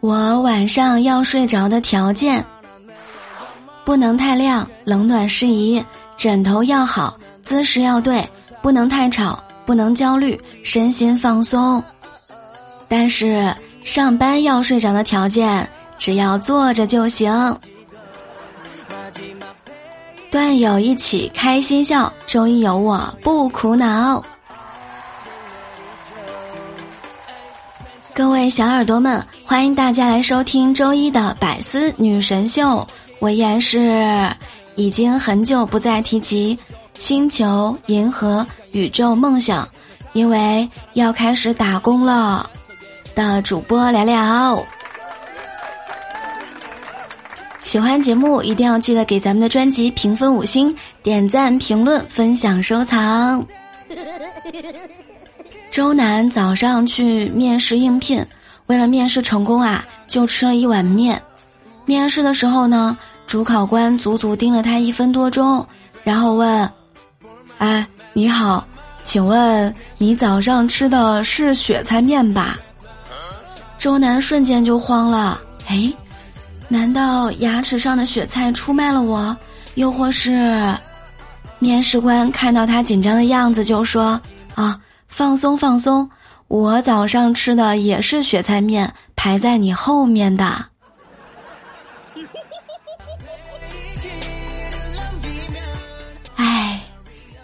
我晚上要睡着的条件：不能太亮，冷暖适宜，枕头要好，姿势要对，不能太吵，不能焦虑，身心放松。但是上班要睡着的条件，只要坐着就行。段友一起开心笑，周一有我不苦恼。各位小耳朵们，欢迎大家来收听周一的百思女神秀。我依然是已经很久不再提及星球、银河、宇宙梦想，因为要开始打工了的主播聊聊。喜欢节目一定要记得给咱们的专辑评分五星、点赞、评论、分享、收藏。周南早上去面试应聘，为了面试成功啊，就吃了一碗面。面试的时候呢，主考官足足盯了他一分多钟，然后问：“哎，你好，请问你早上吃的是雪菜面吧？”周南瞬间就慌了，哎。难道牙齿上的雪菜出卖了我？又或是，面试官看到他紧张的样子就说：“啊，放松放松，我早上吃的也是雪菜面，排在你后面的。”哎，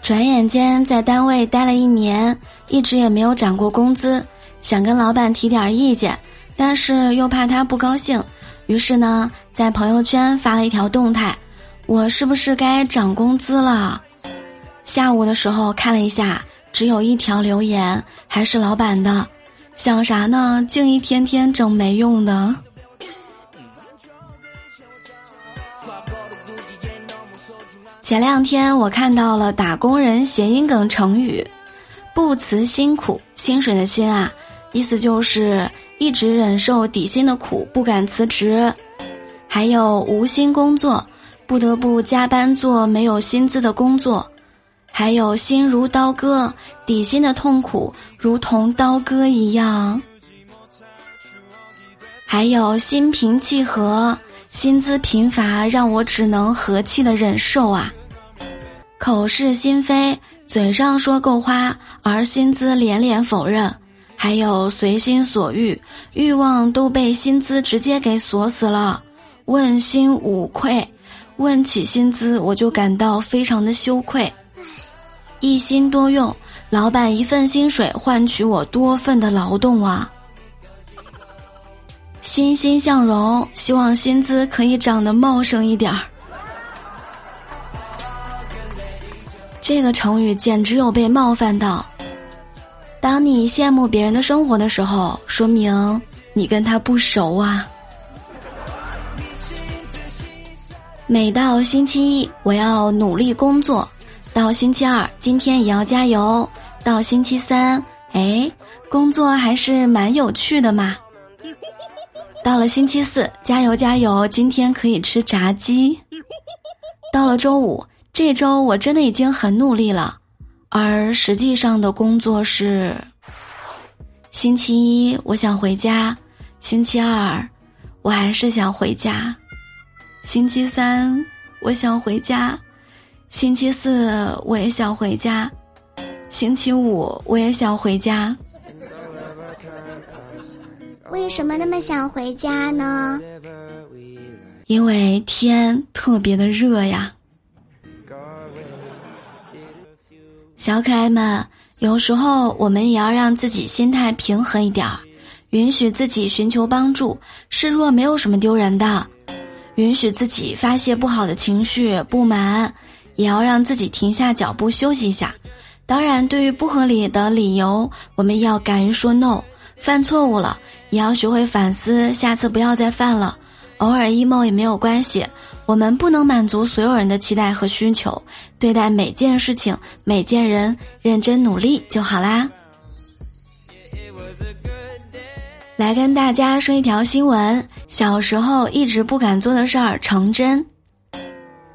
转眼间在单位待了一年，一直也没有涨过工资，想跟老板提点意见，但是又怕他不高兴。于是呢，在朋友圈发了一条动态，我是不是该涨工资了？下午的时候看了一下，只有一条留言，还是老板的，想啥呢？净一天天整没用的。前两天我看到了打工人谐音梗成语，不辞辛苦，薪水的薪啊，意思就是。一直忍受底薪的苦，不敢辞职；还有无薪工作，不得不加班做没有薪资的工作；还有心如刀割，底薪的痛苦如同刀割一样；还有心平气和，薪资贫乏让我只能和气的忍受啊！口是心非，嘴上说够花，而薪资连连否认。还有随心所欲，欲望都被薪资直接给锁死了。问心无愧，问起薪资我就感到非常的羞愧。一心多用，老板一份薪水换取我多份的劳动啊。欣欣向荣，希望薪资可以长得茂盛一点儿。这个成语简直有被冒犯到。当你羡慕别人的生活的时候，说明你跟他不熟啊。每到星期一，我要努力工作；到星期二，今天也要加油；到星期三，哎，工作还是蛮有趣的嘛。到了星期四，加油加油，今天可以吃炸鸡。到了周五，这周我真的已经很努力了。而实际上的工作是：星期一我想回家，星期二我还是想回家，星期三我想回家，星期四我也想回家，星期五我也想回家。为什么那么想回家呢？因为天特别的热呀。小可爱们，有时候我们也要让自己心态平和一点儿，允许自己寻求帮助，示弱没有什么丢人的，允许自己发泄不好的情绪、不满，也要让自己停下脚步休息一下。当然，对于不合理的理由，我们要敢于说 no。犯错误了，也要学会反思，下次不要再犯了。偶尔 emo 也没有关系。我们不能满足所有人的期待和需求，对待每件事情、每件人认真努力就好啦。来跟大家说一条新闻：小时候一直不敢做的事儿成真。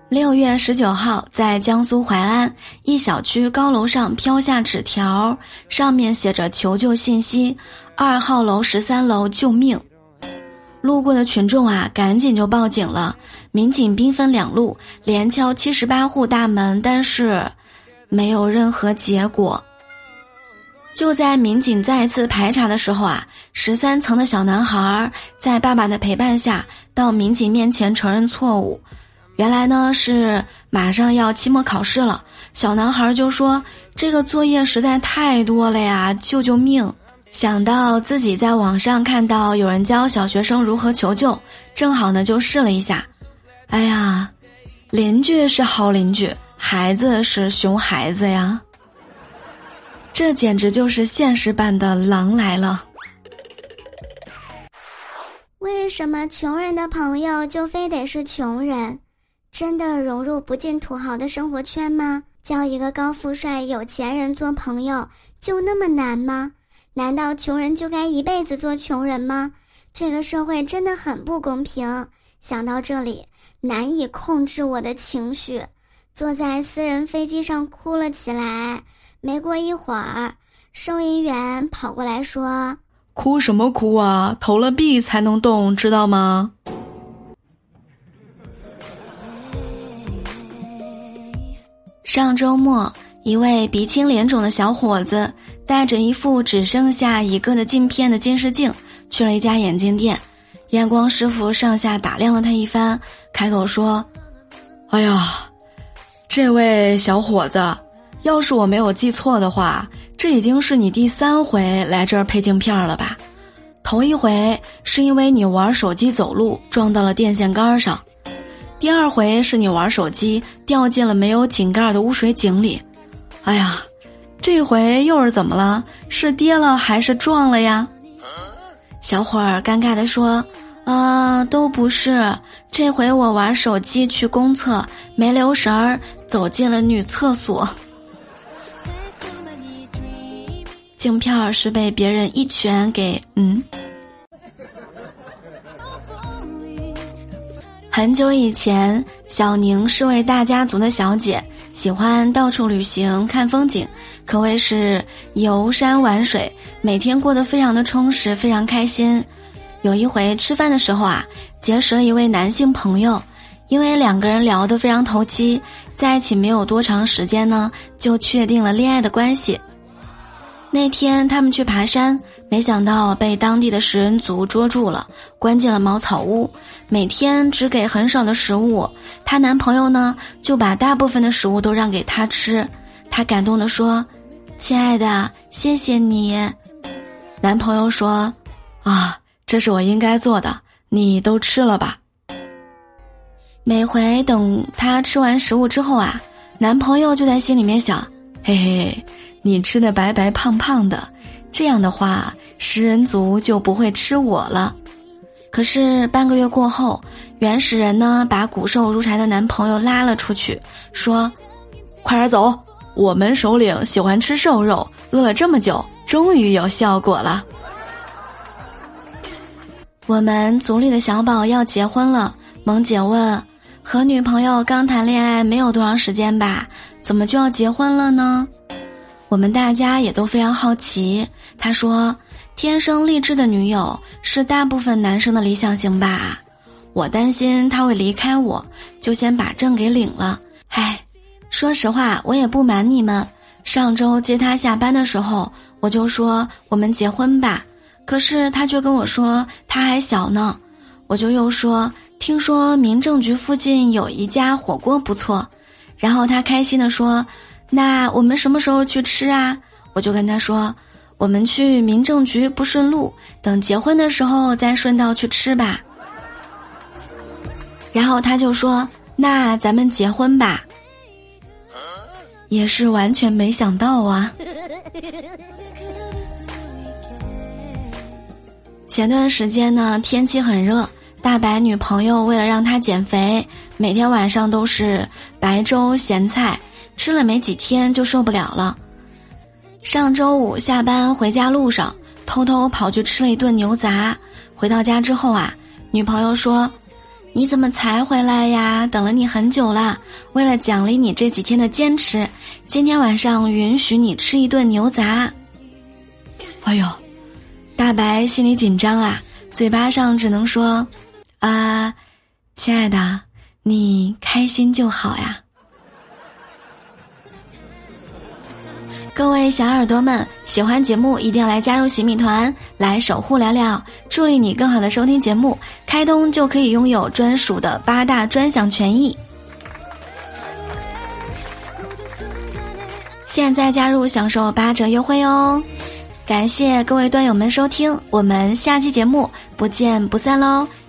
六月十九号，在江苏淮安一小区高楼上飘下纸条，上面写着求救信息：二号楼、十三楼，救命！路过的群众啊，赶紧就报警了。民警兵分两路，连敲七十八户大门，但是没有任何结果。就在民警再次排查的时候啊，十三层的小男孩在爸爸的陪伴下到民警面前承认错误。原来呢是马上要期末考试了，小男孩就说这个作业实在太多了呀，救救命！想到自己在网上看到有人教小学生如何求救，正好呢就试了一下。哎呀，邻居是好邻居，孩子是熊孩子呀，这简直就是现实版的狼来了。为什么穷人的朋友就非得是穷人？真的融入不进土豪的生活圈吗？交一个高富帅有钱人做朋友就那么难吗？难道穷人就该一辈子做穷人吗？这个社会真的很不公平。想到这里，难以控制我的情绪，坐在私人飞机上哭了起来。没过一会儿，收银员跑过来说：“哭什么哭啊？投了币才能动，知道吗？”上周末，一位鼻青脸肿的小伙子带着一副只剩下一个的镜片的近视镜去了一家眼镜店，验光师傅上下打量了他一番，开口说：“哎呀，这位小伙子，要是我没有记错的话，这已经是你第三回来这儿配镜片了吧？头一回是因为你玩手机走路撞到了电线杆上。”第二回是你玩手机掉进了没有井盖的污水井里，哎呀，这回又是怎么了？是跌了还是撞了呀？小伙儿尴尬地说：“啊，都不是，这回我玩手机去公厕没留神儿，走进了女厕所，镜片儿是被别人一拳给嗯。”很久以前，小宁是位大家族的小姐，喜欢到处旅行看风景，可谓是游山玩水，每天过得非常的充实，非常开心。有一回吃饭的时候啊，结识了一位男性朋友，因为两个人聊得非常投机，在一起没有多长时间呢，就确定了恋爱的关系。那天他们去爬山，没想到被当地的食人族捉住了，关进了茅草屋。每天只给很少的食物，她男朋友呢就把大部分的食物都让给她吃。她感动地说：“亲爱的，谢谢你。”男朋友说：“啊，这是我应该做的，你都吃了吧。”每回等她吃完食物之后啊，男朋友就在心里面想：“嘿嘿，你吃的白白胖胖的，这样的话食人族就不会吃我了。”可是半个月过后，原始人呢把骨瘦如柴的男朋友拉了出去，说：“快点走，我们首领喜欢吃瘦肉，饿了这么久，终于有效果了。”我们族里的小宝要结婚了，萌姐问：“和女朋友刚谈恋爱没有多长时间吧？怎么就要结婚了呢？”我们大家也都非常好奇。他说。天生丽质的女友是大部分男生的理想型吧？我担心他会离开我，就先把证给领了。唉，说实话，我也不瞒你们，上周接他下班的时候，我就说我们结婚吧，可是他却跟我说他还小呢。我就又说听说民政局附近有一家火锅不错，然后他开心的说，那我们什么时候去吃啊？我就跟他说。我们去民政局不顺路，等结婚的时候再顺道去吃吧。然后他就说：“那咱们结婚吧。”也是完全没想到啊。前段时间呢，天气很热，大白女朋友为了让他减肥，每天晚上都是白粥咸菜，吃了没几天就受不了了。上周五下班回家路上，偷偷跑去吃了一顿牛杂。回到家之后啊，女朋友说：“你怎么才回来呀？等了你很久了。为了奖励你这几天的坚持，今天晚上允许你吃一顿牛杂。哎呦，大白心里紧张啊，嘴巴上只能说：“啊，亲爱的，你开心就好呀。”各位小耳朵们，喜欢节目一定要来加入洗米团，来守护聊聊，助力你更好的收听节目。开通就可以拥有专属的八大专享权益。现在加入享受八折优惠哦！感谢各位段友们收听，我们下期节目不见不散喽！